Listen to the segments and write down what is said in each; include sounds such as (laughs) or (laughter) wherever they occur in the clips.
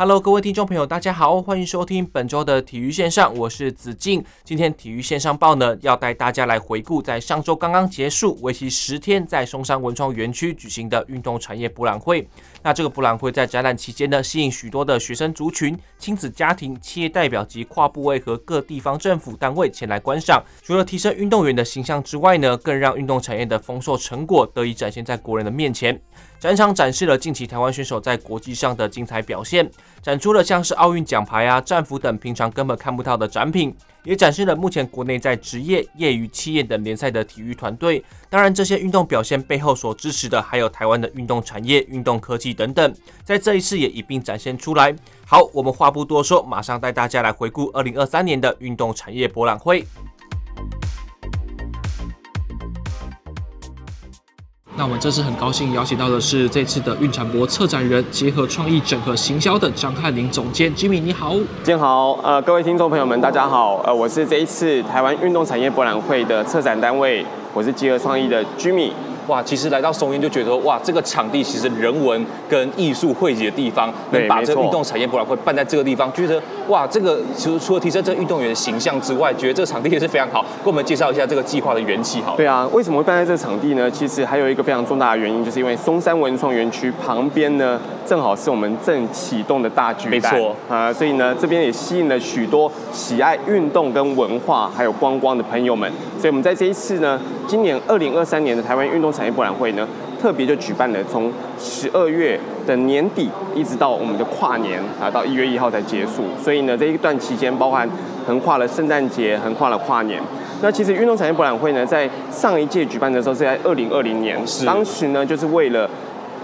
Hello，各位听众朋友，大家好，欢迎收听本周的体育线上，我是子敬。今天体育线上报呢，要带大家来回顾在上周刚刚结束、为期十天在松山文创园区举行的运动产业博览会。那这个博览会在展览期间呢，吸引许多的学生族群、亲子家庭、企业代表及跨部位和各地方政府单位前来观赏。除了提升运动员的形象之外呢，更让运动产业的丰硕成果得以展现在国人的面前。展场展示了近期台湾选手在国际上的精彩表现，展出了像是奥运奖牌啊、战服等平常根本看不到的展品，也展示了目前国内在职业、业余、企业等联赛的体育团队。当然，这些运动表现背后所支持的，还有台湾的运动产业、运动科技等等，在这一次也一并展现出来。好，我们话不多说，马上带大家来回顾二零二三年的运动产业博览会。那我们这次很高兴邀请到的是这次的运产博策展人，结合创意整合行销的张翰林总监，Jimmy 你好，你好，呃，各位听众朋友们，大家好，呃，我是这一次台湾运动产业博览会的策展单位，我是集合创意的 Jimmy。哇，其实来到松烟就觉得哇，这个场地其实人文跟艺术汇集的地方，能把这个运动产业博览会办在这个地方，觉得哇，这个除除了提升这个运动员的形象之外，觉得这个场地也是非常好。给我们介绍一下这个计划的缘起，好。对啊，为什么会办在这个场地呢？其实还有一个非常重大的原因，就是因为松山文创园区旁边呢，正好是我们正启动的大巨蛋，没错啊，所以呢，这边也吸引了许多喜爱运动跟文化还有观光的朋友们。所以我们在这一次呢，今年二零二三年的台湾运动产业博览会呢，特别就举办了从十二月的年底一直到我们的跨年啊，到一月一号才结束。所以呢，这一段期间包含横跨了圣诞节，横跨了跨年。那其实运动产业博览会呢，在上一届举办的时候是在二零二零年，是当时呢就是为了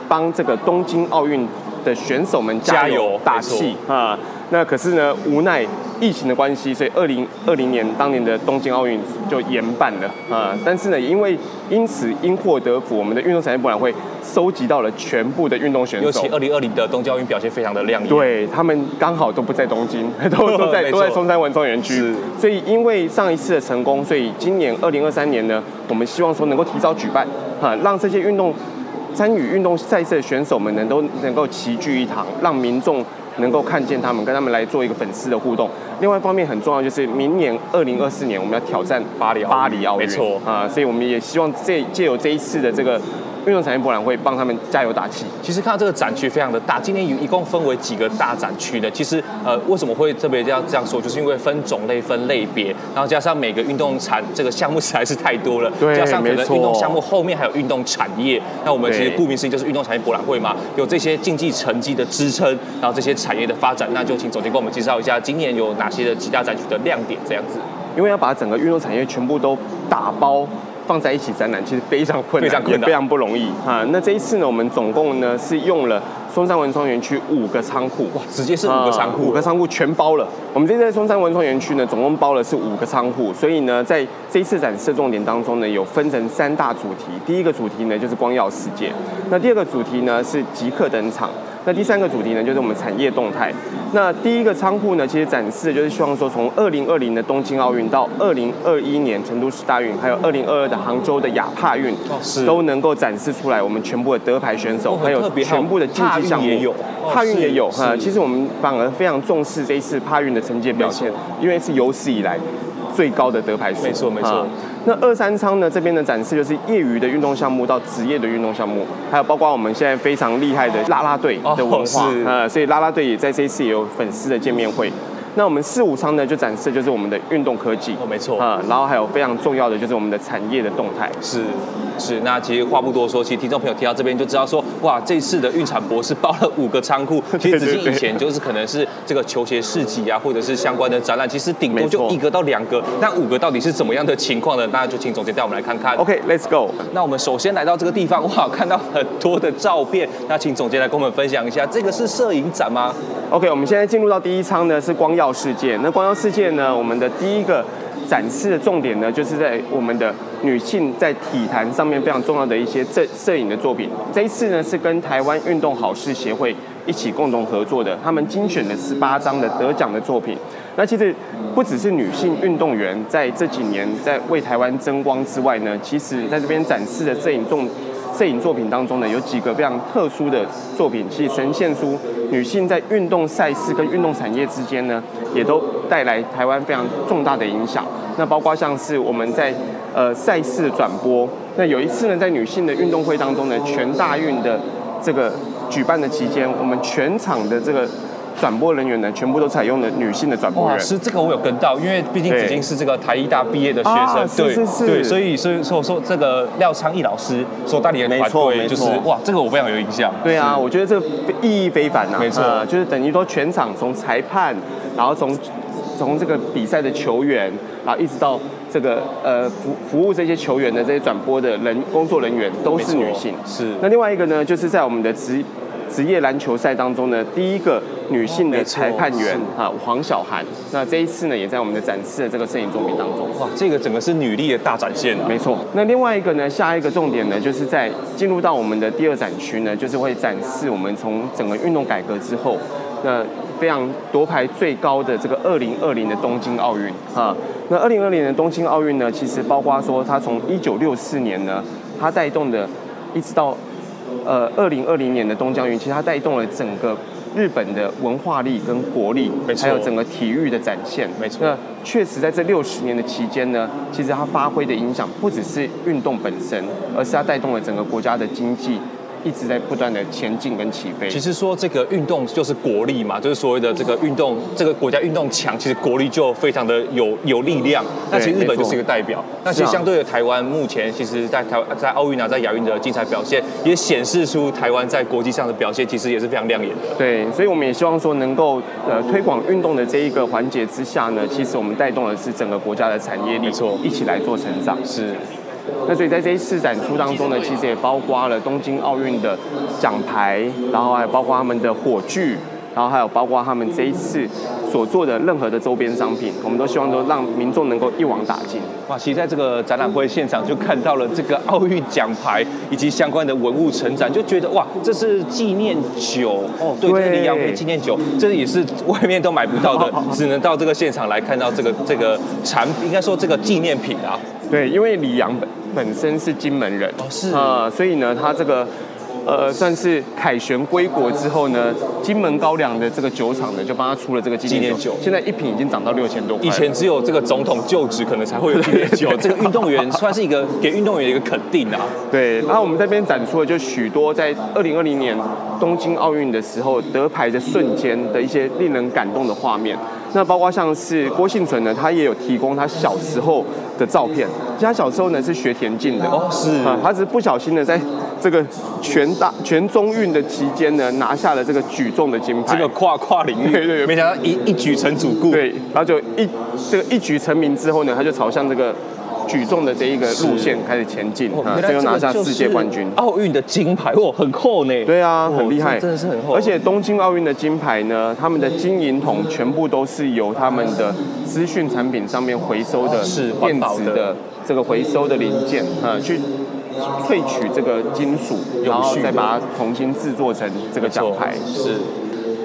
帮这个东京奥运的选手们加油打气啊。那可是呢，无奈疫情的关系，所以二零二零年当年的东京奥运就延办了啊。但是呢，因为因此因祸得福，我们的运动产业博览会收集到了全部的运动选手。尤其二零二零的东京奥运表现非常的亮眼。对，他们刚好都不在东京，(laughs) 都都在 (laughs) 都在松山文创园区。所以因为上一次的成功，所以今年二零二三年呢，我们希望说能够提早举办啊，让这些运动参与运动赛事的选手们能都能够齐聚一堂，让民众。能够看见他们，跟他们来做一个粉丝的互动。另外一方面很重要，就是明年二零二四年我们要挑战巴黎巴黎奥运，没错啊，所以我们也希望这借由这一次的这个。运动产业博览会帮他们加油打气。其实看到这个展区非常的大，今年一共分为几个大展区呢？其实呃，为什么会特别这样这样说？就是因为分种类、分类别，然后加上每个运动产这个项目实在是太多了，对，加上可能运动项目后面还有运动产业。那我们其实顾名思义就是运动产业博览会嘛，有这些竞技成绩的支撑，然后这些产业的发展。那就请总监给我们介绍一下今年有哪些的几大展区的亮点，这样子。因为要把整个运动产业全部都打包。放在一起展览其实非常困难，非常困难，也非常不容易哈。那这一次呢，我们总共呢是用了松山文创园区五个仓库，哇，直接是五个仓库，五个仓库全包了。我们这次在松山文创园区呢，总共包了是五个仓库，所以呢，在这一次展示的重点当中呢，有分成三大主题。第一个主题呢就是光耀世界，那第二个主题呢是即刻登场。那第三个主题呢，就是我们产业动态。那第一个仓库呢，其实展示的就是希望说，从二零二零的东京奥运到二零二一年成都市大运，还有二零二二的杭州的亚帕运，哦，都能够展示出来我们全部的得牌选手，哦，还有全部的竞技项目。帕运也有哈，其实我们反而非常重视这一次帕运的成绩表现，因为是有史以来最高的得牌数。没错没错。那二三仓呢，这边的展示就是业余的运动项目到职业的运动项目，还有包括我们现在非常厉害的啦啦队的文化，呃，所以啦啦队也在这一次也有粉丝的见面会。那我们四五仓呢，就展示就是我们的运动科技，哦，没错，啊，然后还有非常重要的就是我们的产业的动态，是。是，那其实话不多说，其实听众朋友听到这边就知道说，哇，这次的运产博士包了五个仓库。(laughs) 其实之前以前就是可能是这个球鞋市集啊，或者是相关的展览，其实顶多就一个到两个，那五个到底是怎么样的情况呢？那就请总监带我们来看看。OK，Let's go。那我们首先来到这个地方，哇，看到很多的照片，那请总监来跟我们分享一下，这个是摄影展吗？OK，我们现在进入到第一仓呢，是光耀世界。那光耀世界呢，我们的第一个。展示的重点呢，就是在我们的女性在体坛上面非常重要的一些摄摄影的作品。这一次呢，是跟台湾运动好事协会一起共同合作的，他们精选了十八张的得奖的作品。那其实不只是女性运动员在这几年在为台湾争光之外呢，其实在这边展示的摄影重摄影作品当中呢，有几个非常特殊的作品，其实呈现出女性在运动赛事跟运动产业之间呢，也都带来台湾非常重大的影响。那包括像是我们在呃赛事转播，那有一次呢，在女性的运动会当中呢，全大运的这个举办的期间，我们全场的这个。转播人员呢，全部都采用了女性的转播员。是这个我有跟到，因为毕竟子敬是这个台艺大毕业的学生，啊、对是是是对，所以所以说说这个廖昌义老师所带领的团队，就是哇，这个我非常有印象。对啊，我觉得这个意义非凡呐、啊。没错、呃，就是等于说全场从裁判，然后从从这个比赛的球员，然后一直到这个呃服服务这些球员的这些转播的人工作人员都是女性。是。那另外一个呢，就是在我们的职职业篮球赛当中呢，第一个女性的裁判员啊，黄小涵。那这一次呢，也在我们的展示的这个摄影作品当中。哇，这个整个是女力的大展现啊。没错。那另外一个呢，下一个重点呢，就是在进入到我们的第二展区呢，就是会展示我们从整个运动改革之后，那非常夺牌最高的这个二零二零的东京奥运啊。那二零二零的东京奥运呢，其实包括说它从一九六四年呢，它带动的，一直到。呃，二零二零年的东京奥运，其实它带动了整个日本的文化力跟国力，还有整个体育的展现。没错。那确实在这六十年的期间呢，其实它发挥的影响不只是运动本身，而是它带动了整个国家的经济。一直在不断的前进跟起飞。其实说这个运动就是国力嘛，就是所谓的这个运动，这个国家运动强，其实国力就非常的有有力量。那其实日本就是一个代表。那其实相对的台湾，目前其实在台在奥运啊，在亚运的精彩表现，也显示出台湾在国际上的表现，其实也是非常亮眼的。对，所以我们也希望说，能够呃推广运动的这一个环节之下呢，其实我们带动的是整个国家的产业力，没错，一起来做成长。是。那所以在这一次展出当中呢，其实也包括了东京奥运的奖牌，然后还包括他们的火炬，然后还有包括他们这一次所做的任何的周边商品，我们都希望说让民众能够一网打尽。哇，其实在这个展览会现场就看到了这个奥运奖牌以及相关的文物成展，就觉得哇，这是纪念酒哦，对，这是里昂杯纪念酒，这也是外面都买不到的，(laughs) 只能到这个现场来看到这个这个产品，应该说这个纪念品啊。对，因为李阳本本身是金门人哦，是啊、呃，所以呢，他这个呃算是凯旋归国之后呢，金门高粱的这个酒厂呢就帮他出了这个纪念酒，现在一瓶已经涨到六千多块。以前只有这个总统就职可能才会有纪念酒，(laughs) 这个运动员算是一个给运动员一个肯定啊。(laughs) 对，然后我们这边展出了就许多在二零二零年东京奥运的时候得牌的瞬间的一些令人感动的画面。那包括像是郭姓存呢，他也有提供他小时候的照片。他小时候呢是学田径的哦，是啊，他只是不小心的在这个全大全中运的期间呢拿下了这个举重的金牌。这个跨跨领域，对对对，没想到一一举成主顾。对，然后就一这个一举成名之后呢，他就朝向这个。举重的这一个路线开始前进，啊，最后拿下世界冠军。奥运的金牌哦，很厚呢。对啊，很厉害，真的是很厚。而且东京奥运的金牌呢，他们的金银铜全部都是由他们的资讯产品上面回收的电子的这个回收的零件啊，去萃取这个金属，然后再把它重新制作成这个奖牌。是。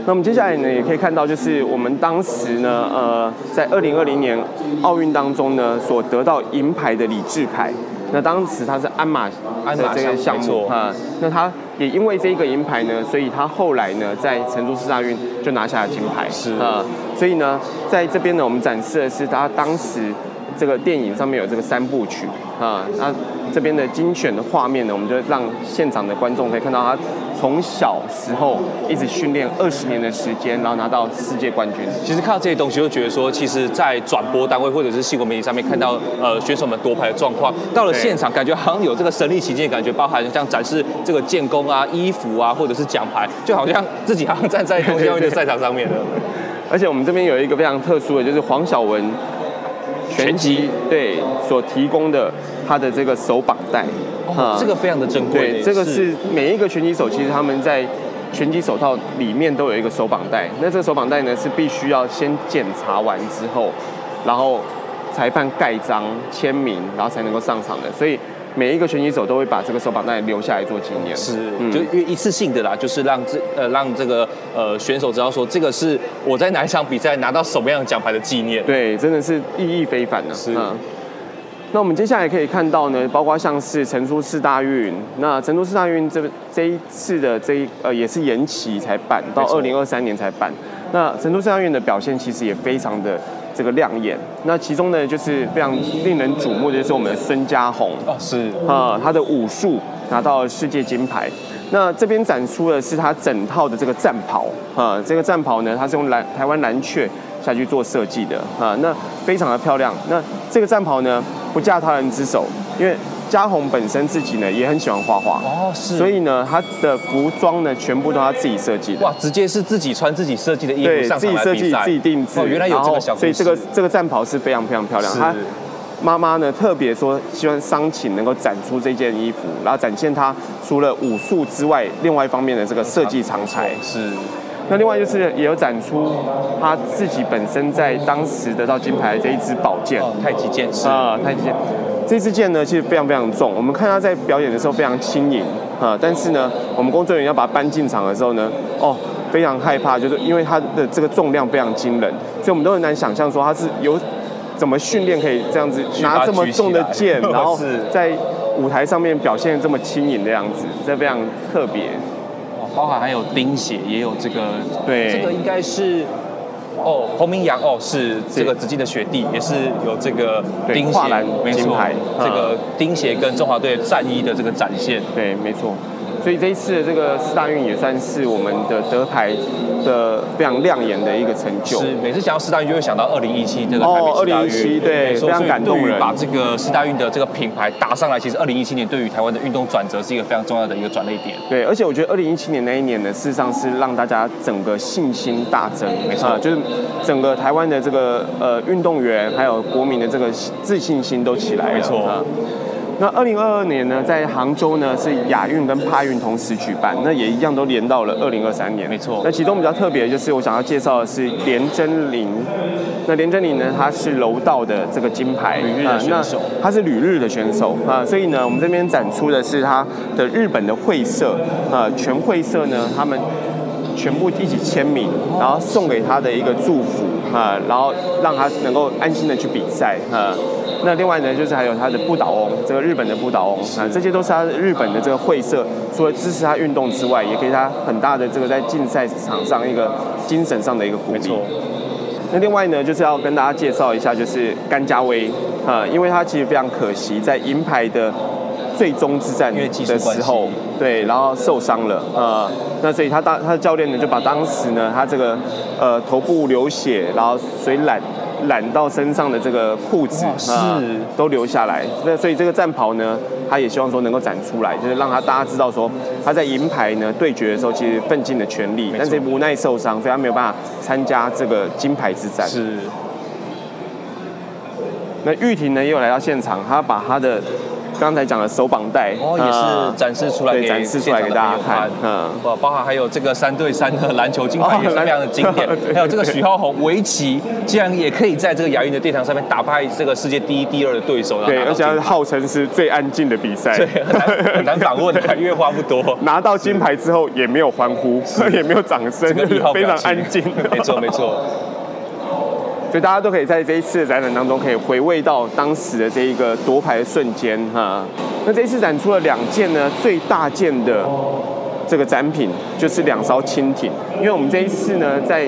那我们接下来呢，也可以看到，就是我们当时呢，呃，在二零二零年奥运当中呢，所得到银牌的李智凯。那当时他是鞍马鞍马这个项目啊，那他也因为这个银牌呢，所以他后来呢，在成都市大运就拿下了金牌。是啊，所以呢，在这边呢，我们展示的是他当时这个电影上面有这个三部曲啊，那这边的精选的画面呢，我们就让现场的观众可以看到他。从小时候一直训练二十年的时间，然后拿到世界冠军。其实看到这些东西，就觉得说，其实，在转播单位或者是新闻媒体上面看到呃选手们夺牌的状况，到了现场感觉好像有这个身临其境的感觉，包含像展示这个建功啊、衣服啊，或者是奖牌，就好像自己好像站在东京奥运的赛场上面了。(laughs) 而且我们这边有一个非常特殊的，就是黄晓雯拳击对所提供的他的这个手绑带。哦，这个非常的珍贵。对，这个是每一个拳击手，其实他们在拳击手套里面都有一个手绑带。那这个手绑带呢，是必须要先检查完之后，然后裁判盖章签名，然后才能够上场的，所以。每一个拳击手都会把这个手绑带留下来做纪念，是，嗯、就因为一次性的啦，就是让这呃让这个呃选手知道说，这个是我在哪一场比赛拿到什么样奖牌的纪念。对，真的是意义非凡的。是。嗯、那我们接下来可以看到呢，包括像是成都市大运，那成都市大运这这一次的这一呃也是延期才办，到二零二三年才办。那成都市大运的表现其实也非常的。这个亮眼，那其中呢，就是非常令人瞩目的，就是我们的孙家宏哦，是啊，他的武术拿到了世界金牌。那这边展出的是他整套的这个战袍啊，这个战袍呢，它是用蓝台湾蓝雀下去做设计的啊，那非常的漂亮。那这个战袍呢，不嫁他人之手，因为。家宏本身自己呢也很喜欢画画哦，是，所以呢他的服装呢全部都他自己设计的。哇，直接是自己穿自己设计的衣服。对，自己设计自己定制。哦，原来有这个小故。所以这个这个战袍是非常非常漂亮。他妈妈呢特别说希望商请能够展出这件衣服，然后展现他除了武术之外，另外一方面的这个设计长才。是。那另外就是也有展出他自己本身在当时得到金牌的这一支宝剑。哦，太极剑是啊，太极剑。这支剑呢，其实非常非常重。我们看他在表演的时候非常轻盈啊，但是呢，我们工作人员要把它搬进场的时候呢，哦，非常害怕，就是因为它的这个重量非常惊人，所以我们都很难想象说他是有怎么训练可以这样子拿这么重的剑，(laughs) 然后在舞台上面表现这么轻盈的样子，这非常特别。包含还有钉鞋，也有这个，对，这个应该是。哦，侯明阳哦，是这个紫金的学弟，也是有这个钉鞋，没错，这个钉鞋跟中华队战衣的这个展现，对，没错。所以这一次的这个四大运也算是我们的德牌的非常亮眼的一个成就。是，每次想到四大运就会想到二零一七这个台北世大运。哦，二零一七，对，非常感动人。把这个四大运的这个品牌打上来，其实二零一七年对于台湾的运动转折是一个非常重要的一个转捩点。对，而且我觉得二零一七年那一年呢，事实上是让大家整个信心大增。没错，就是整个台湾的这个呃运动员还有国民的这个自信心都起来了。没错。那二零二二年呢，在杭州呢是亚运跟帕运同时举办，那也一样都连到了二零二三年。没错。那其中比较特别的就是我想要介绍的是连真玲。那连真玲呢，他是柔道的这个金牌，旅日的选手。他是旅日的选手啊，所以呢，我们这边展出的是他的日本的会社啊，全会社呢，他们全部一起签名，然后送给他的一个祝福啊，然后让他能够安心的去比赛啊。那另外呢，就是还有他的不倒翁，这个日本的不倒翁啊，这些都是他日本的这个会社，除了支持他运动之外，也给他很大的这个在竞赛场上一个精神上的一个鼓励。那另外呢，就是要跟大家介绍一下，就是甘家威啊，因为他其实非常可惜，在银牌的最终之战的时候，对，然后受伤了啊。那所以他当他的教练呢，就把当时呢他这个呃头部流血，然后水染。染到身上的这个裤子是、呃、都留下来，那所以这个战袍呢，他也希望说能够展出来，就是让他大家知道说他在银牌呢对决的时候其实奋尽了全力，但是无奈受伤，所以他没有办法参加这个金牌之战。是。那玉婷呢也有来到现场，他把他的。刚才讲的手绑带哦，也是展示出来给展示出来给大家看，嗯，包含还有这个三对三的 (laughs) 篮球金牌也是非常的经典，(laughs) 还有这个许浩宏围棋竟然也可以在这个亚运的殿堂上面打败这个世界第一、第二的对手，对，而且号称是最安静的比赛，对，(laughs) 很难访问的，因为话不多。拿到金牌之后也没有欢呼，也没有掌声，非常安静，没错没错。所以大家都可以在这一次的展览当中，可以回味到当时的这一个夺牌的瞬间哈。那这一次展出了两件呢，最大件的这个展品就是两艘轻艇，因为我们这一次呢，在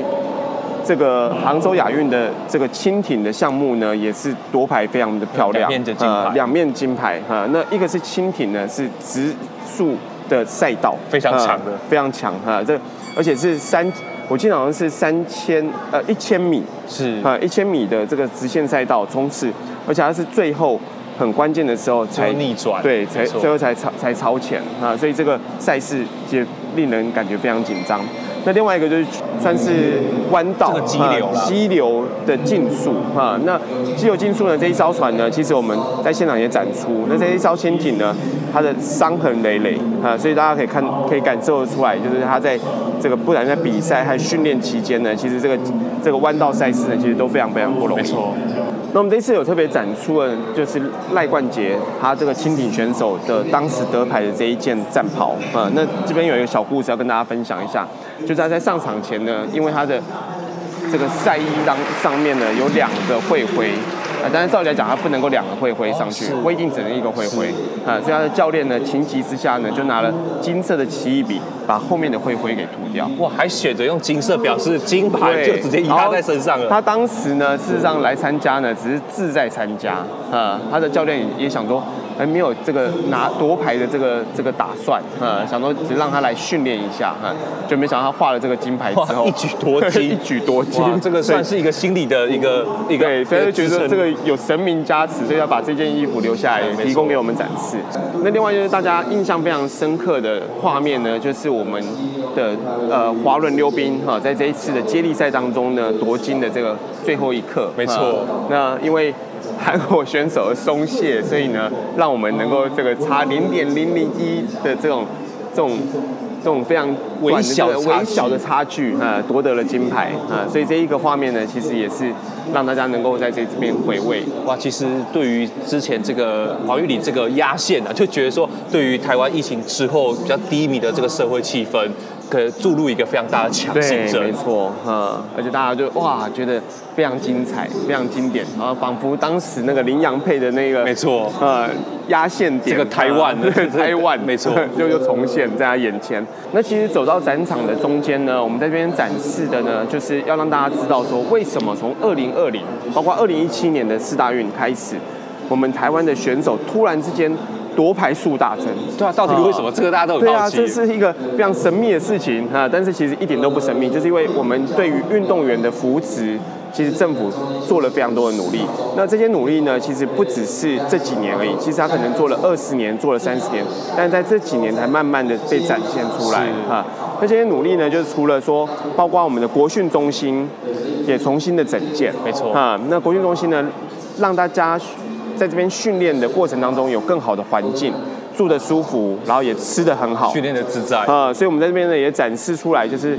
这个杭州亚运的这个轻艇的项目呢，也是夺牌非常的漂亮，两面的金牌，两面金牌哈。那一个是轻艇呢，是直速的赛道，非常强的，非常强哈。这而且是三。我记得好像是三千呃一千米。是。啊一千米的这个直线赛道冲刺，而且它是最后很关键的时候才逆转，对，才最后才超才超前。啊，所以这个赛事也令人感觉非常紧张。那另外一个就是算是弯道，激流激流的竞速哈。那激流竞速呢，这一艘船呢，其实我们在现场也展出。那这一艘潜艇呢，它的伤痕累累啊，所以大家可以看，可以感受得出来，就是它在这个不然在比赛和训练期间呢，其实这个这个弯道赛事呢，其实都非常非常不容易。没错。那我们这次有特别展出了，就是赖冠杰他这个轻艇选手的当时得牌的这一件战袍啊。那这边有一个小故事要跟大家分享一下，就是他在上场前呢，因为他的这个赛衣当上面呢有两个会徽。啊，但是照理来讲，他不能够两个会徽上去，规定只能一个会徽。啊，所以他的教练呢，情急之下呢，就拿了金色的奇异笔，把后面的会徽给涂掉。哇，还选择用金色表示金牌，就直接压在身上了。他当时呢，事实上来参加呢，只是自在参加。啊，他的教练也想说。还没有这个拿夺牌的这个这个打算，嗯，想说只让他来训练一下，嗯，就没想到他画了这个金牌之后，一举夺金，一举夺金，(laughs) 这个算是一个心理的一个一个，对，所以就觉得这个有神明加持，所以要把这件衣服留下来，提供给我们展示。那另外就是大家印象非常深刻的画面呢，就是我们的呃滑轮溜冰哈，在这一次的接力赛当中呢夺金的这个最后一刻，没错。那因为韩国选手的松懈，所以呢，让我们能够这个差零点零零一的这种这种这种非常微小微小的差距啊，夺得了金牌啊，所以这一个画面呢，其实也是让大家能够在这边回味。哇，其实对于之前这个黄玉里这个压线啊，就觉得说，对于台湾疫情之后比较低迷的这个社会气氛。可注入一个非常大的强心针，没错，嗯，而且大家就哇觉得非常精彩，非常经典，然后仿佛当时那个林洋配的那个，没错，呃，压线点，这个台湾，(laughs) 对，台湾，(laughs) 没错，(laughs) 就又重现在他眼前。那其实走到展场的中间呢，我们在这边展示的呢，就是要让大家知道说，为什么从二零二零，包括二零一七年的四大运开始，我们台湾的选手突然之间。夺牌数大增，对啊，到底为什么？啊、这个大家都有对啊，这是一个非常神秘的事情啊！但是其实一点都不神秘，就是因为我们对于运动员的扶持，其实政府做了非常多的努力。那这些努力呢，其实不只是这几年而已，其实他可能做了二十年，做了三十年，但是在这几年才慢慢的被展现出来哈。那这些努力呢，就是除了说，包括我们的国训中心也重新的整建，没错啊。那国训中心呢，让大家。在这边训练的过程当中，有更好的环境，住的舒服，然后也吃的很好，训练的自在呃。所以我们在这边呢也展示出来，就是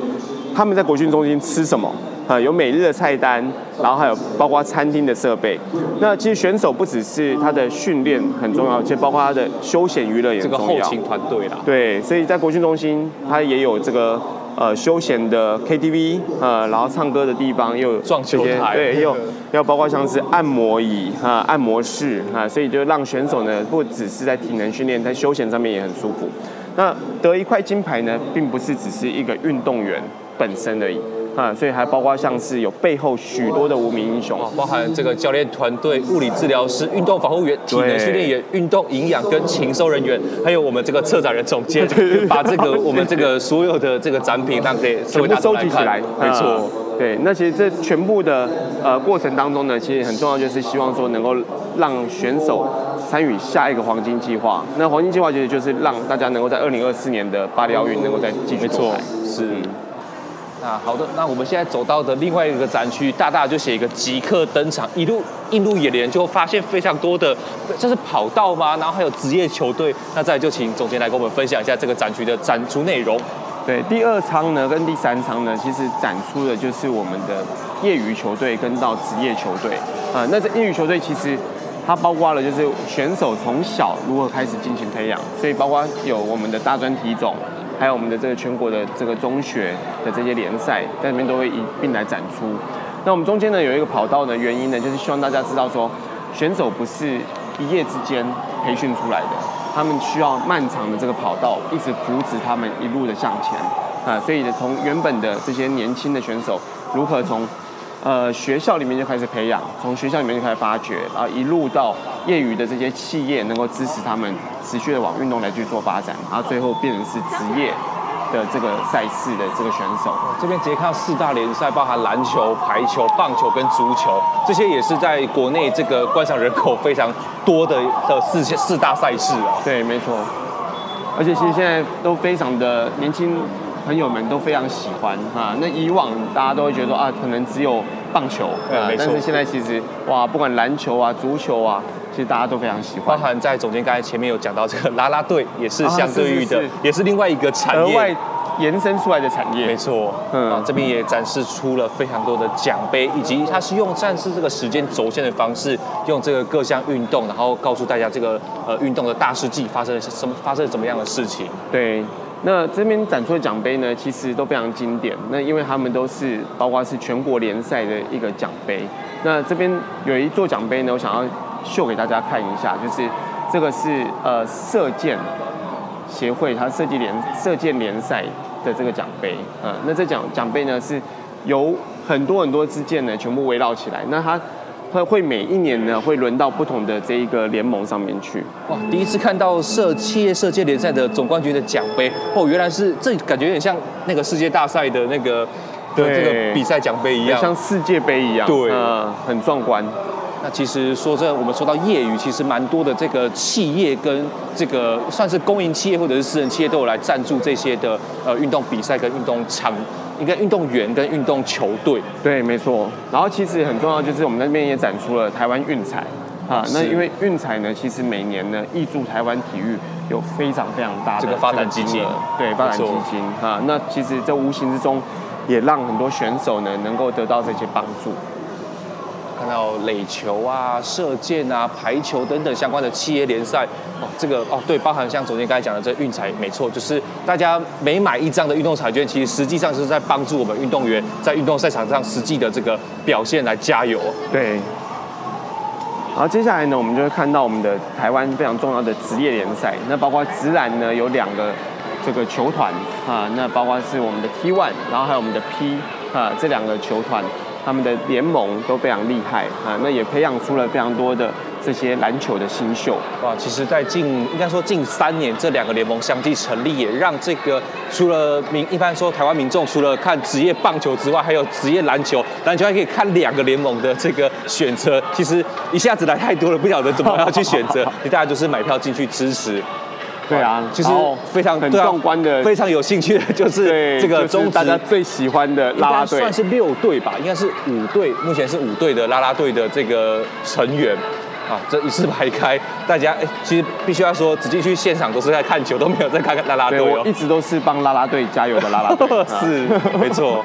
他们在国训中心吃什么呃，有每日的菜单，然后还有包括餐厅的设备。那其实选手不只是他的训练很重要，其实包括他的休闲娱乐也很重要。这个后勤团队啦，对，所以在国训中心，他也有这个。呃，休闲的 KTV，呃，然后唱歌的地方又有撞球台，对，又要包括像是按摩椅哈、按摩室啊，所以就让选手呢，不只是在体能训练，在休闲上面也很舒服。那得一块金牌呢，并不是只是一个运动员本身而已。啊，所以还包括像是有背后许多的无名英雄，包含这个教练团队、物理治疗师、运动防护员、体能训练员、运动营养跟情收人员，还有我们这个策展人总监，(laughs) 把这个我们这个所有的这个展品让给全部收集起来。没错，对。那其实这全部的呃过程当中呢，其实很重要，就是希望说能够让选手参与下一个黄金计划。那黄金计划其实就是让大家能够在二零二四年的巴黎奥运能够再继续做。是。那好的，那我们现在走到的另外一个展区，大大就写一个即刻登场，一路映入眼帘，就发现非常多的，这是跑道吗？然后还有职业球队。那再就请总监来跟我们分享一下这个展区的展出内容。对，第二仓呢跟第三仓呢，其实展出的就是我们的业余球队跟到职业球队啊。那这业余球队其实它包括了就是选手从小如何开始进行培养，所以包括有我们的大专体总。还有我们的这个全国的这个中学的这些联赛，在里面都会一并来展出。那我们中间呢有一个跑道的原因呢，就是希望大家知道说，选手不是一夜之间培训出来的，他们需要漫长的这个跑道，一直扶持他们一路的向前啊。所以，从原本的这些年轻的选手，如何从呃学校里面就开始培养，从学校里面就开始发掘，然后一路到。业余的这些企业能够支持他们持续的往运动来去做发展，然后最后变成是职业的这个赛事的这个选手。这边直接看到四大联赛，包含篮球、排球、棒球跟足球，这些也是在国内这个观赏人口非常多的的四四大赛事啊。对，没错。而且其实现在都非常的年轻朋友们都非常喜欢哈。那以往大家都会觉得说啊，可能只有棒球，对，没错。但是现在其实哇，不管篮球啊、足球啊。其实大家都非常喜欢，包含在总监刚才前面有讲到这个啦啦队，也是相对于的，啊、是是是，也是另外一个产业，额外延伸出来的产业。没错，嗯，啊，这边也展示出了非常多的奖杯，以及它是用战士这个时间轴线的方式，用这个各项运动，然后告诉大家这个呃运动的大事记发生了什么，发生了怎么样的事情。对。那这边展出的奖杯呢，其实都非常经典。那因为他们都是包括是全国联赛的一个奖杯。那这边有一座奖杯呢，我想要秀给大家看一下，就是这个是呃射箭协会它设计联射箭联赛的这个奖杯。那这奖奖杯呢是由很多很多支箭呢全部围绕起来。那它。会会每一年呢，会轮到不同的这一个联盟上面去。哇，第一次看到射企业射箭联赛的总冠军的奖杯哦，原来是这感觉有点像那个世界大赛的那个的这个比赛奖杯一样，像世界杯一样，对，嗯，很壮观。那其实说真的，我们说到业余，其实蛮多的这个企业跟这个算是公营企业或者是私人企业都有来赞助这些的呃运动比赛跟运动场。一个运动员跟运动球队，对，没错。然后其实很重要，就是我们那边也展出了台湾运彩啊。那因为运彩呢，其实每年呢，挹注台湾体育有非常非常大的这个发展基金，对，发展基金啊。那其实这无形之中，也让很多选手呢能够得到这些帮助。看到垒球啊、射箭啊、排球等等相关的企业联赛哦，这个哦对，包含像昨天刚才讲的这运彩，没错，就是大家每买一张的运动彩券，其实实际上是在帮助我们运动员在运动赛场上实际的这个表现来加油。对。然后接下来呢，我们就会看到我们的台湾非常重要的职业联赛，那包括职篮呢有两个这个球团啊，那包括是我们的 T1，然后还有我们的 P 啊这两个球团。他们的联盟都非常厉害啊，那也培养出了非常多的这些篮球的新秀。哇，其实，在近应该说近三年，这两个联盟相继成立，也让这个除了民一般说台湾民众除了看职业棒球之外，还有职业篮球，篮球还可以看两个联盟的这个选择。其实一下子来太多了，不晓得怎么样去选择，你大家就是买票进去支持。对啊，就是非常很壮观的，非常有兴趣的，(laughs) 就是这个中大家最喜欢的啦啦队，算是六队吧，应该是五队，目前是五队的啦啦队的这个成员啊，这一字排开，(laughs) 大家哎，其实必须要说，直接去现场都是在看球，都没有在看看啦啦队哦。我一直都是帮啦啦队加油的啦啦队，(laughs) 是没错。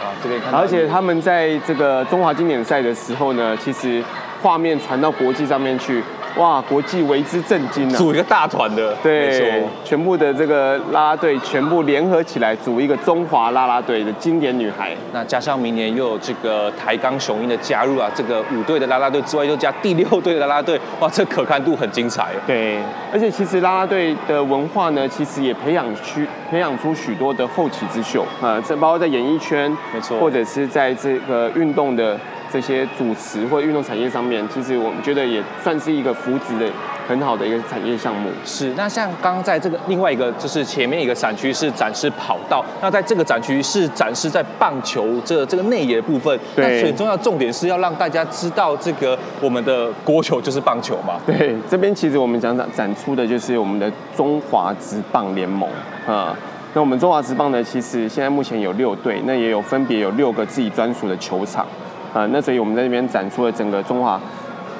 啊，这边看，而且他们在这个中华经典赛的时候呢，其实画面传到国际上面去。哇，国际为之震惊啊！组一个大团的，对，全部的这个啦啦队全部联合起来组一个中华啦啦队的经典女孩。那加上明年又有这个台钢雄鹰的加入啊，这个五队的啦啦队之外，又加第六队的啦啦队，哇，这可看度很精彩。对，而且其实啦啦队的文化呢，其实也培养出培养出许多的后起之秀啊，这包括在演艺圈，没错，或者是在这个运动的。这些主持或运动产业上面，其实我们觉得也算是一个扶植的很好的一个产业项目。是，那像刚刚在这个另外一个，就是前面一个展区是展示跑道，那在这个展区是展示在棒球这个、这个内野的部分。对。那最重要重点是要让大家知道，这个我们的国球就是棒球嘛。对，这边其实我们讲展展出的就是我们的中华职棒联盟啊。那我们中华职棒呢，其实现在目前有六队，那也有分别有六个自己专属的球场。啊，那所以我们在这边展出了整个中华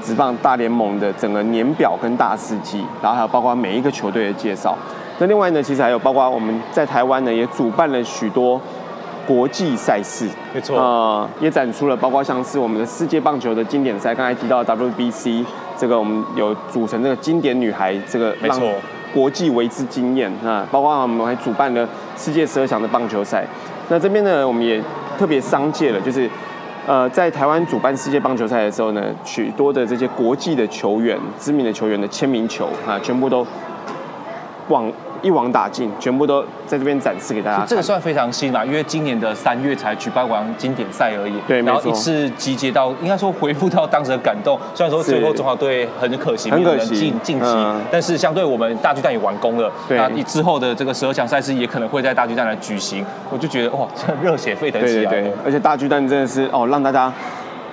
职棒大联盟的整个年表跟大事记，然后还有包括每一个球队的介绍。那另外呢，其实还有包括我们在台湾呢也主办了许多国际赛事，没错，啊，也展出了包括像是我们的世界棒球的经典赛，刚才提到的 WBC，这个我们有组成这个经典女孩，这个让国际为之惊艳啊，包括我们还主办了世界十二强的棒球赛。那这边呢，我们也特别商界了，就是。呃，在台湾主办世界棒球赛的时候呢，许多的这些国际的球员、知名的球员的签名球啊，全部都往。一网打尽，全部都在这边展示给大家。这个算非常新嘛，因为今年的三月才举办完经典赛而已。对，然后一次集结到，应该说回复到当时的感动。虽然说最后中华队很可惜没有能晋晋级，但是相对我们大巨蛋也完工了。对。那你之后的这个十二强赛事也可能会在大巨蛋来举行，我就觉得哇，这热血沸腾起来。对对对，而且大巨蛋真的是哦，让大家。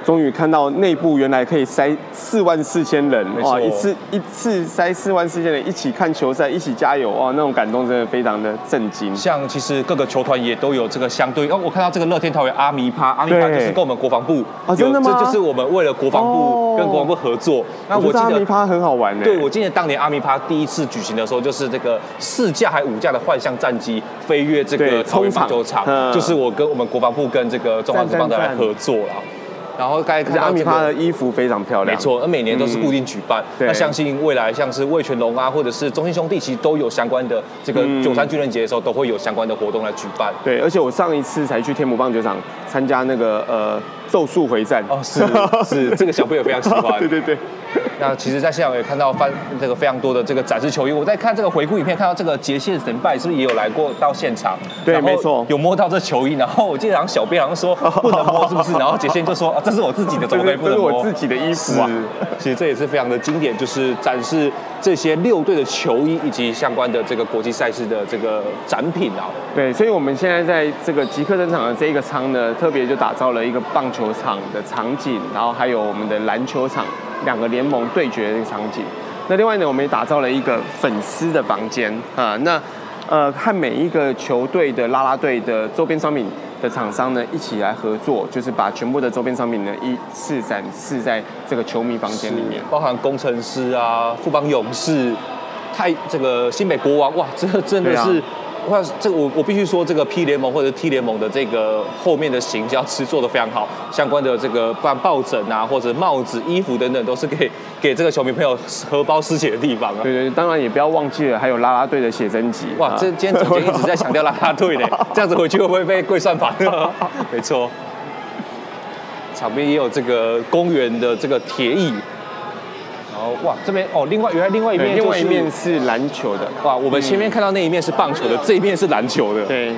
终于看到内部原来可以塞四万四千人，哇！一次一次塞四万四千人一起看球赛，一起加油，哇！那种感动真的非常的震惊。像其实各个球团也都有这个相对哦，我看到这个乐天桃园阿米趴，阿米趴就是跟我们国防部啊，真的吗？这就是我们为了国防部跟国防部合作。哦、那我记得阿米趴很好玩呢，对，我记得当年阿米趴第一次举行的时候，就是这个四架还五架的幻象战机飞越这个桃园棒球场，嗯、就是我跟我们国防部跟这个中华职棒的来合作了。然后刚才看阿米他的衣服非常漂亮，没错，而每年都是固定举办。那相信未来像是魏全龙啊，或者是中信兄弟，其实都有相关的这个九三军人节的时候，都会有相关的活动来举办。对，而且我上一次才去天母棒球场参加那个呃咒术回战哦，是是，这个小朋友非常喜欢。(laughs) 对对对。那其实，在现场也看到翻这个非常多的这个展示球衣。我在看这个回顾影片，看到这个杰线神拜是不是也有来过到现场？对，没错，有摸到这球衣。然后我记得好像小编好像说 (laughs) 不能摸，是不是？然后杰线就说啊，这是我自己的，怎么可以不能摸？这是我自己的衣服啊。其实这也是非常的经典，就是展示这些六队的球衣以及相关的这个国际赛事的这个展品啊。对，所以我们现在在这个极客登场的这一个仓呢，特别就打造了一个棒球场的场景，然后还有我们的篮球场。两个联盟对决的场景。那另外呢，我们也打造了一个粉丝的房间啊。那呃，和每一个球队的啦啦队的周边商品的厂商呢，一起来合作，就是把全部的周边商品呢一次展示在这个球迷房间里面，包含工程师啊、富邦勇士、太这个新北国王，哇，这个真的是。哇，这个我我必须说，这个 P 联盟或者 T 联盟的这个后面的行销其实做的非常好，相关的这个办抱枕啊，或者帽子、衣服等等，都是给给这个球迷朋友荷包失血的地方啊。对对，当然也不要忘记了，还有啦啦队的写真集。哇，这今天总监一直在强调啦啦队呢，(laughs) 这样子回去会不会被跪算盘？(laughs) 没错，场边也有这个公园的这个铁椅。哇，这边哦，另外原来另外一面，另外一面是篮球的。哇，我们前面看到那一面是棒球的，这一面是篮球的。对。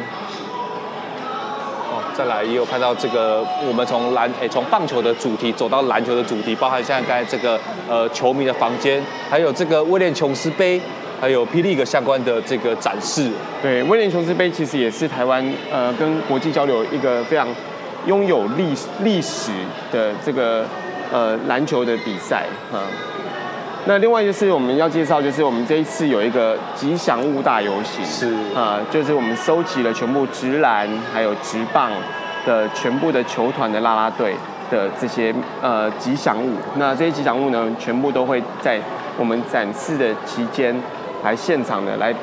哦，再来也有看到这个，我们从篮诶从棒球的主题走到篮球的主题，包含现在刚才这个呃球迷的房间，还有这个威廉琼斯杯，还有霹雳个相关的这个展示。对，威廉琼斯杯其实也是台湾呃跟国际交流一个非常拥有历历史的这个呃篮球的比赛哈。那另外就是我们要介绍，就是我们这一次有一个吉祥物大游行，是啊，就是我们收集了全部直篮还有直棒的全部的球团的啦啦队的这些呃吉祥物。那这些吉祥物呢，全部都会在我们展示的期间来现场的来。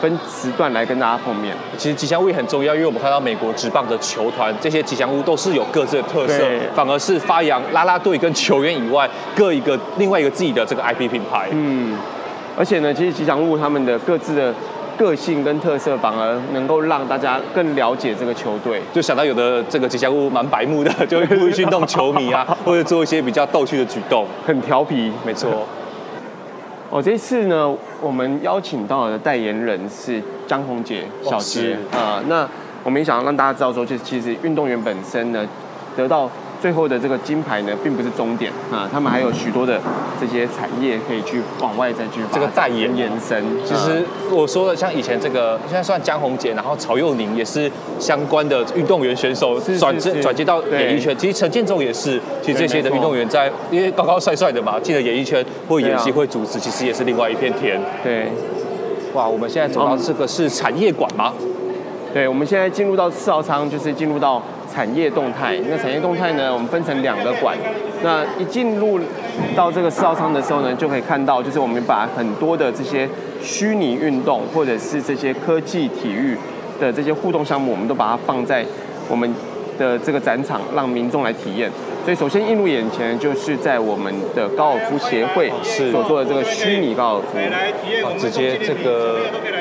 分时段来跟大家碰面。其实吉祥物也很重要，因为我们看到美国职棒的球团，这些吉祥物都是有各自的特色，反而是发扬啦啦队跟球员以外各一个另外一个自己的这个 IP 品牌。嗯，而且呢，其实吉祥物他们的各自的个性跟特色，反而能够让大家更了解这个球队。就想到有的这个吉祥物蛮白目的，就会故意去弄球迷啊，(laughs) 或者做一些比较逗趣的举动，很调皮。没错。(laughs) 哦，这次呢，我们邀请到的代言人是张红杰小杰啊、呃。那我们也想要让大家知道说，就是其实运动员本身呢，得到。最后的这个金牌呢，并不是终点啊，他们还有许多的这些产业可以去往外再去这个再延延伸。其实我说的像以前这个，现在算江宏杰，然后曹佑宁也是相关的运动员选手转接转接到演艺圈。其实陈建州也是，其实这些的运动员在因为高高帅帅的嘛，进了演艺圈或演戏会主持，其实也是另外一片天。对，哇，我们现在走到这个是产业馆吗？对，我们现在进入到四号仓，就是进入到产业动态。那产业动态呢，我们分成两个馆。那一进入到这个四号仓的时候呢，就可以看到，就是我们把很多的这些虚拟运动或者是这些科技体育的这些互动项目，我们都把它放在我们的这个展场，让民众来体验。所以首先映入眼前，就是在我们的高尔夫协会所做的这个虚拟高尔夫，直接这个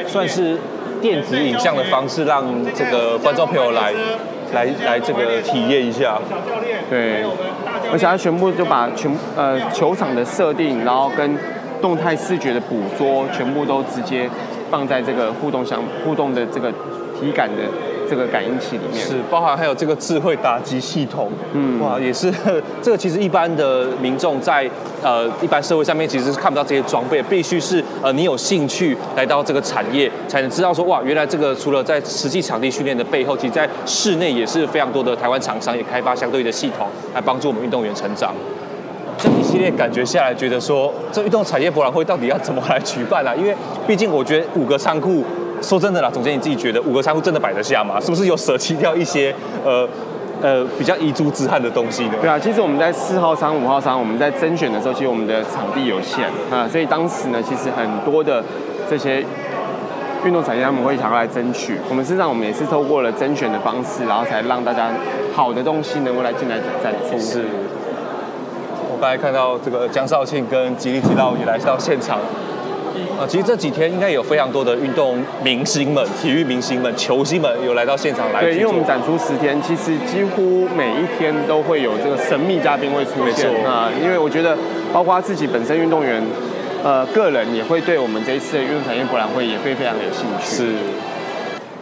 算是。电子影像的方式，让这个观众朋友来来来这个体验一下。对，而且他全部就把全呃球场的设定，然后跟动态视觉的捕捉，全部都直接放在这个互动相互动的这个体感的这个感应器里面。是，包含还有这个智慧打击系统。嗯，哇，也是 (laughs) 这个其实一般的民众在呃一般社会上面其实是看不到这些装备，必须是呃你有兴趣来到这个产业才能知道说哇，原来这个除了在实际场地训练的背后，其实在室内也是非常多的台湾厂商也开发相对的系统来帮助我们运动员成长。这一系列感觉下来，觉得说这运动产业博览会到底要怎么来举办啊？因为毕竟我觉得五个仓库，说真的啦，总监你自己觉得五个仓库真的摆得下吗？是不是有舍弃掉一些呃呃比较遗珠之憾的东西呢？对啊，其实我们在四号仓、五号仓，我们在甄选的时候，其实我们的场地有限啊，所以当时呢，其实很多的这些运动产业他们会想要来争取。我们事实上，我们也是透过了甄选的方式，然后才让大家好的东西能够来进来展出。是。我刚才看到这个江少庆跟吉利吉捞也来到现场，啊，其实这几天应该有非常多的运动明星们、体育明星们、球星们有来到现场来。对，因为我们展出十天，其实几乎每一天都会有这个神秘嘉宾会出现啊。因为我觉得，包括自己本身运动员，呃，个人也会对我们这一次的运动产业博览会也会非常有兴趣。是。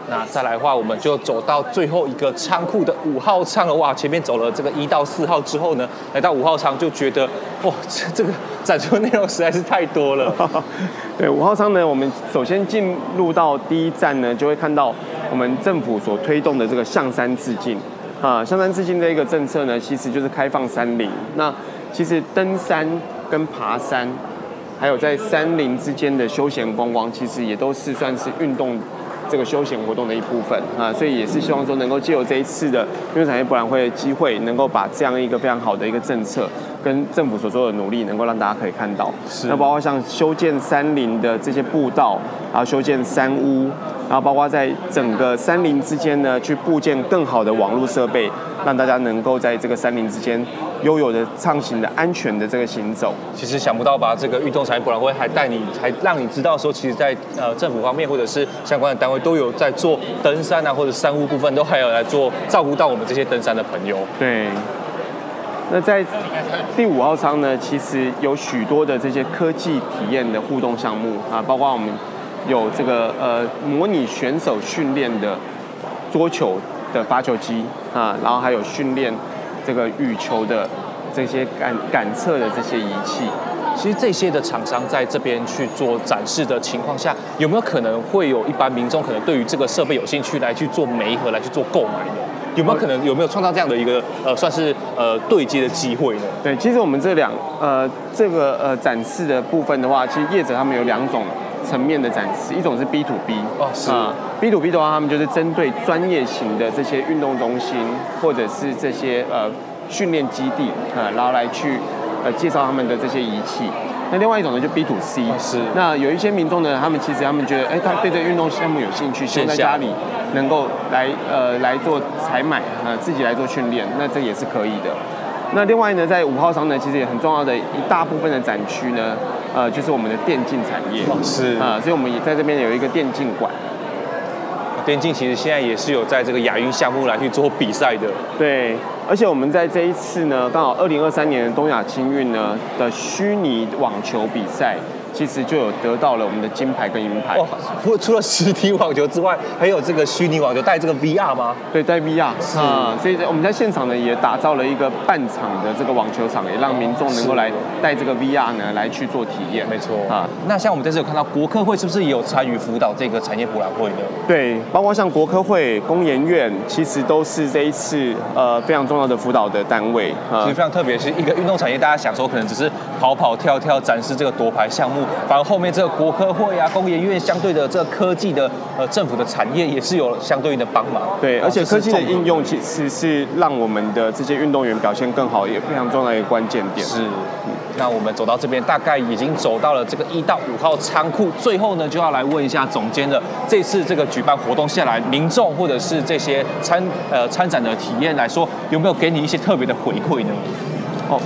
那再来的话，我们就走到最后一个仓库的五号仓了。哇，前面走了这个一到四号之后呢，来到五号仓就觉得，哇，这这个展出内容实在是太多了。(laughs) 对，五号仓呢，我们首先进入到第一站呢，就会看到我们政府所推动的这个象山致敬啊，象山致敬这一个政策呢，其实就是开放山林。那其实登山跟爬山，还有在山林之间的休闲观光，其实也都是算是运动。这个休闲活动的一部分啊，所以也是希望说能够借由这一次的运动产业博览会的机会，能够把这样一个非常好的一个政策跟政府所做的努力，能够让大家可以看到。是。那包括像修建山林的这些步道，然后修建山屋，然后包括在整个山林之间呢，去布建更好的网络设备，让大家能够在这个山林之间。悠有的畅行的安全的这个行走，其实想不到吧？这个运动产业博览会还带你，还让你知道说，其实在呃政府方面或者是相关的单位都有在做登山啊，或者山屋部分都还有来做照顾到我们这些登山的朋友。对。那在第五号仓呢，其实有许多的这些科技体验的互动项目啊，包括我们有这个呃模拟选手训练的桌球的发球机啊，然后还有训练。这个羽球的这些感感测的这些仪器，其实这些的厂商在这边去做展示的情况下，有没有可能会有一般民众可能对于这个设备有兴趣来去做媒合，来去做购买呢？有没有可能有没有创造这样的一个呃算是呃对接的机会呢？对，其实我们这两呃这个呃展示的部分的话，其实业者他们有两种层面的展示，一种是 B to B 哦，是啊，B to B 的话，他们就是针对专业型的这些运动中心或者是这些呃训练基地啊，然后来去呃介绍他们的这些仪器。那另外一种呢，就 B to C，是。那有一些民众呢，他们其实他们觉得，哎，他对这个运动项目有兴趣，希望在家里能够来呃来做采买啊，自己来做训练，那这也是可以的。那另外呢，在五号商呢，其实也很重要的一大部分的展区呢，呃，就是我们的电竞产业，是啊，所以我们也在这边有一个电竞馆。电竞其实现在也是有在这个亚运项目来去做比赛的，对，而且我们在这一次呢，刚好二零二三年的东亚青运呢的虚拟网球比赛。其实就有得到了我们的金牌跟银牌。哦，不，除了实体网球之外，还有这个虚拟网球带这个 VR 吗？对，带 VR 是啊。所以我们在现场呢也打造了一个半场的这个网球场，也让民众能够来带这个 VR 呢来去做体验。没错啊。那像我们这次有看到国科会是不是也有参与辅导这个产业博览会呢？对，包括像国科会、工研院，其实都是这一次呃非常重要的辅导的单位。其实非常特别，是一个运动产业，大家想说可能只是跑跑跳跳展示这个夺牌项目。反而后面这个国科会啊、工研院相对的这个科技的呃政府的产业也是有相对应的帮忙。对，而且科技的应用其实是让我们的这些运动员表现更好，也非常重要的一个关键点。是。那我们走到这边，大概已经走到了这个一到五号仓库，最后呢就要来问一下总监的，这次这个举办活动下来，民众或者是这些参呃参展的体验来说，有没有给你一些特别的回馈呢？哦，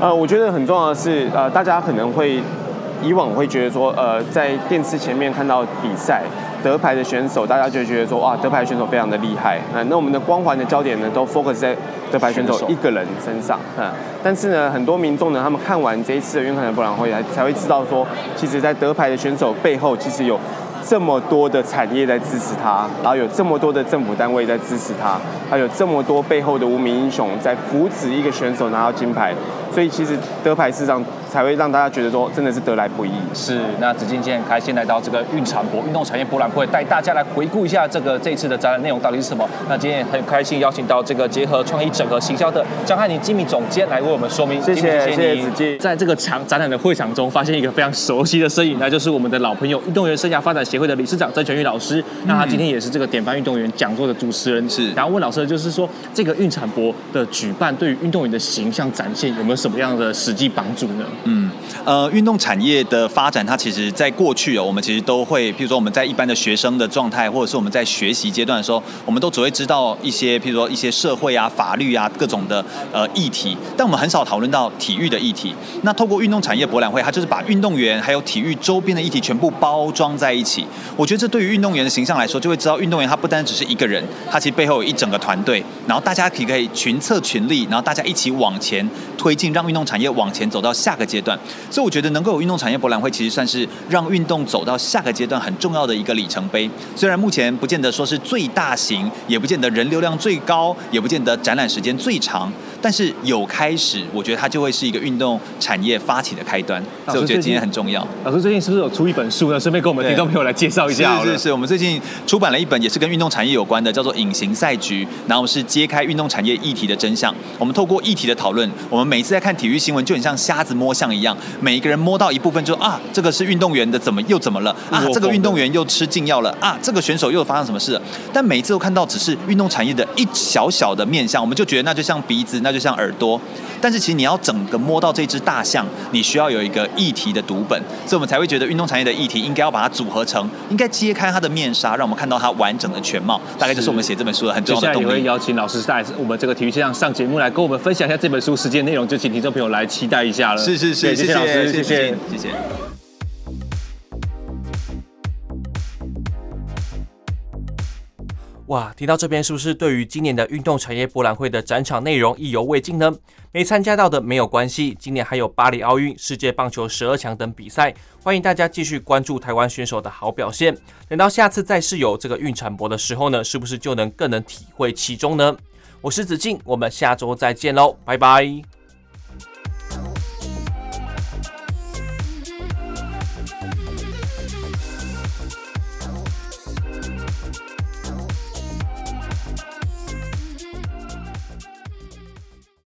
呃，我觉得很重要的是，呃，大家可能会。以往会觉得说，呃，在电视前面看到比赛得牌的选手，大家就觉得说，哇，得牌选手非常的厉害。嗯，那我们的光环的焦点呢，都 focus 在得牌选手一个人身上。嗯，但是呢，很多民众呢，他们看完这一次的运动产业博览会，才才会知道说，其实，在得牌的选手背后，其实有这么多的产业在支持他，然后有这么多的政府单位在支持他，还有这么多背后的无名英雄在扶持一个选手拿到金牌，所以其实得牌市场才会让大家觉得说真的是得来不易。是，那子敬今天很开心来到这个运产博运动产业博览会，带大家来回顾一下这个这一次的展览内容到底是什么。那今天也很开心邀请到这个结合创意整合行销的张汉宁经理总监来为我们说明。谢谢，谢谢，子敬。在这个场展览的会场中，发现一个非常熟悉的身影，那就是我们的老朋友运动员生涯发展协会的理事长曾全玉老师。那他今天也是这个典范运动员讲座的主持人。是，然后问老师，就是说这个运产博的举办对于运动员的形象展现有没有什么什么样的实际帮助呢？嗯，呃，运动产业的发展，它其实在过去哦，我们其实都会，譬如说我们在一般的学生的状态，或者是我们在学习阶段的时候，我们都只会知道一些，譬如说一些社会啊、法律啊各种的呃议题，但我们很少讨论到体育的议题。那透过运动产业博览会，它就是把运动员还有体育周边的议题全部包装在一起。我觉得这对于运动员的形象来说，就会知道运动员他不单只是一个人，他其实背后有一整个团队，然后大家可以可以群策群力，然后大家一起往前推进，让运动产业往前走到下个阶段。所以我觉得能够有运动产业博览会，其实算是让运动走到下个阶段很重要的一个里程碑。虽然目前不见得说是最大型，也不见得人流量最高，也不见得展览时间最长。但是有开始，我觉得它就会是一个运动产业发起的开端，所以我觉得今天很重要。老师最近是不是有出一本书呢？顺便跟我们听众朋友来介绍一下。是是是，我们最近出版了一本也是跟运动产业有关的，叫做《隐形赛局》，然后是揭开运动产业议题的真相。我们透过议题的讨论，我们每次在看体育新闻，就很像瞎子摸象一样，每一个人摸到一部分就啊，这个是运动员的，怎么又怎么了啊？这个运动员又吃禁药了啊？这个选手又发生什么事了？但每一次都看到只是运动产业的一小小的面向，我们就觉得那就像鼻子，那就像耳朵。但是其实你要整个摸到这只大象，你需要有一个议题的读本，所以我们才会觉得运动产业的议题应该要把它组合成，应该揭开它的面纱，让我们看到它完整的全貌。大概就是我们写这本书的很重要的动力。接下来也会邀请老师在我们这个体育线上上节目来跟我们分享一下这本书实际内容，就请听众朋友来期待一下了。是是是，谢谢老师，谢谢谢谢。哇，听到这边是不是对于今年的运动产业博览会的展场内容意犹未尽呢？没参加到的没有关系，今年还有巴黎奥运、世界棒球十二强等比赛，欢迎大家继续关注台湾选手的好表现。等到下次再试有这个运产博的时候呢，是不是就能更能体会其中呢？我是子敬，我们下周再见喽，拜拜。